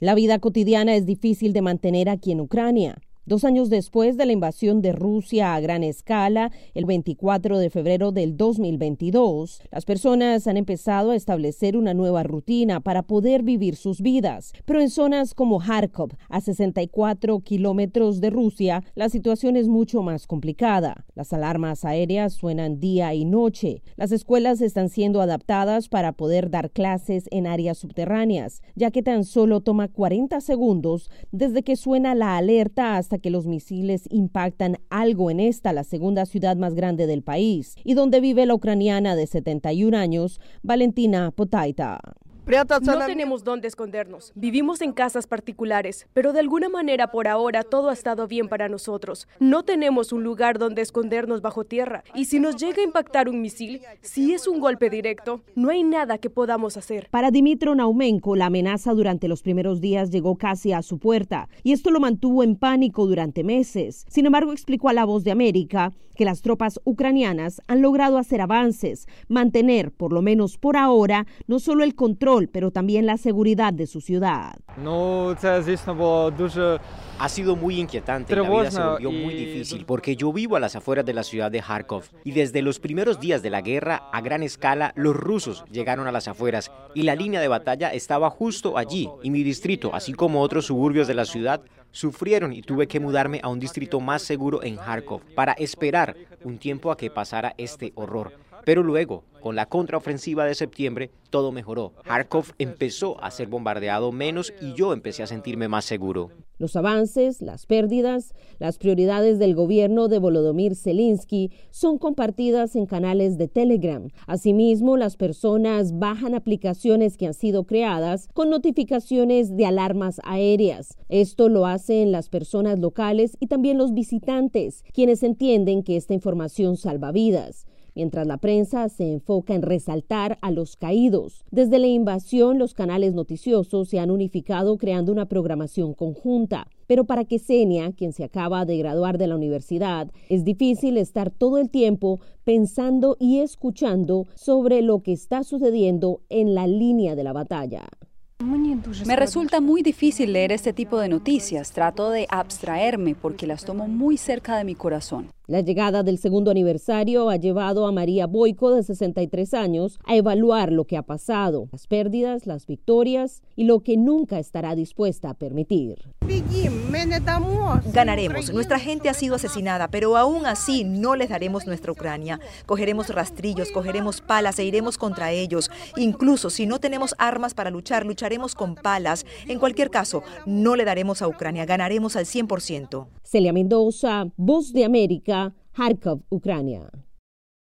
La vida cotidiana es difícil de mantener aquí en Ucrania. Dos años después de la invasión de Rusia a gran escala, el 24 de febrero del 2022, las personas han empezado a establecer una nueva rutina para poder vivir sus vidas. Pero en zonas como Kharkov, a 64 kilómetros de Rusia, la situación es mucho más complicada. Las alarmas aéreas suenan día y noche. Las escuelas están siendo adaptadas para poder dar clases en áreas subterráneas, ya que tan solo toma 40 segundos desde que suena la alerta hasta que los misiles impactan algo en esta, la segunda ciudad más grande del país, y donde vive la ucraniana de 71 años, Valentina Potaita. No tenemos dónde escondernos. Vivimos en casas particulares, pero de alguna manera por ahora todo ha estado bien para nosotros. No tenemos un lugar donde escondernos bajo tierra. Y si nos llega a impactar un misil, si es un golpe directo, no hay nada que podamos hacer. Para Dimitro Naumenko, la amenaza durante los primeros días llegó casi a su puerta y esto lo mantuvo en pánico durante meses. Sin embargo, explicó a La Voz de América que las tropas ucranianas han logrado hacer avances, mantener, por lo menos por ahora, no solo el control pero también la seguridad de su ciudad. Ha sido muy inquietante, la vida se volvió muy difícil porque yo vivo a las afueras de la ciudad de Kharkov y desde los primeros días de la guerra a gran escala los rusos llegaron a las afueras y la línea de batalla estaba justo allí y mi distrito, así como otros suburbios de la ciudad, sufrieron y tuve que mudarme a un distrito más seguro en Kharkov para esperar un tiempo a que pasara este horror. Pero luego, con la contraofensiva de septiembre, todo mejoró. Kharkov empezó a ser bombardeado menos y yo empecé a sentirme más seguro. Los avances, las pérdidas, las prioridades del gobierno de Volodymyr Zelensky son compartidas en canales de Telegram. Asimismo, las personas bajan aplicaciones que han sido creadas con notificaciones de alarmas aéreas. Esto lo hacen las personas locales y también los visitantes, quienes entienden que esta información salva vidas mientras la prensa se enfoca en resaltar a los caídos. Desde la invasión, los canales noticiosos se han unificado creando una programación conjunta. Pero para Ksenia, quien se acaba de graduar de la universidad, es difícil estar todo el tiempo pensando y escuchando sobre lo que está sucediendo en la línea de la batalla. Me resulta muy difícil leer este tipo de noticias. Trato de abstraerme porque las tomo muy cerca de mi corazón. La llegada del segundo aniversario ha llevado a María Boico, de 63 años, a evaluar lo que ha pasado, las pérdidas, las victorias y lo que nunca estará dispuesta a permitir. Ganaremos. Nuestra gente ha sido asesinada, pero aún así no les daremos nuestra Ucrania. Cogeremos rastrillos, cogeremos palas e iremos contra ellos. Incluso si no tenemos armas para luchar, lucharemos con palas. En cualquier caso, no le daremos a Ucrania. Ganaremos al 100%. Celia Mendoza, Voz de América, Kharkov, Ucrania.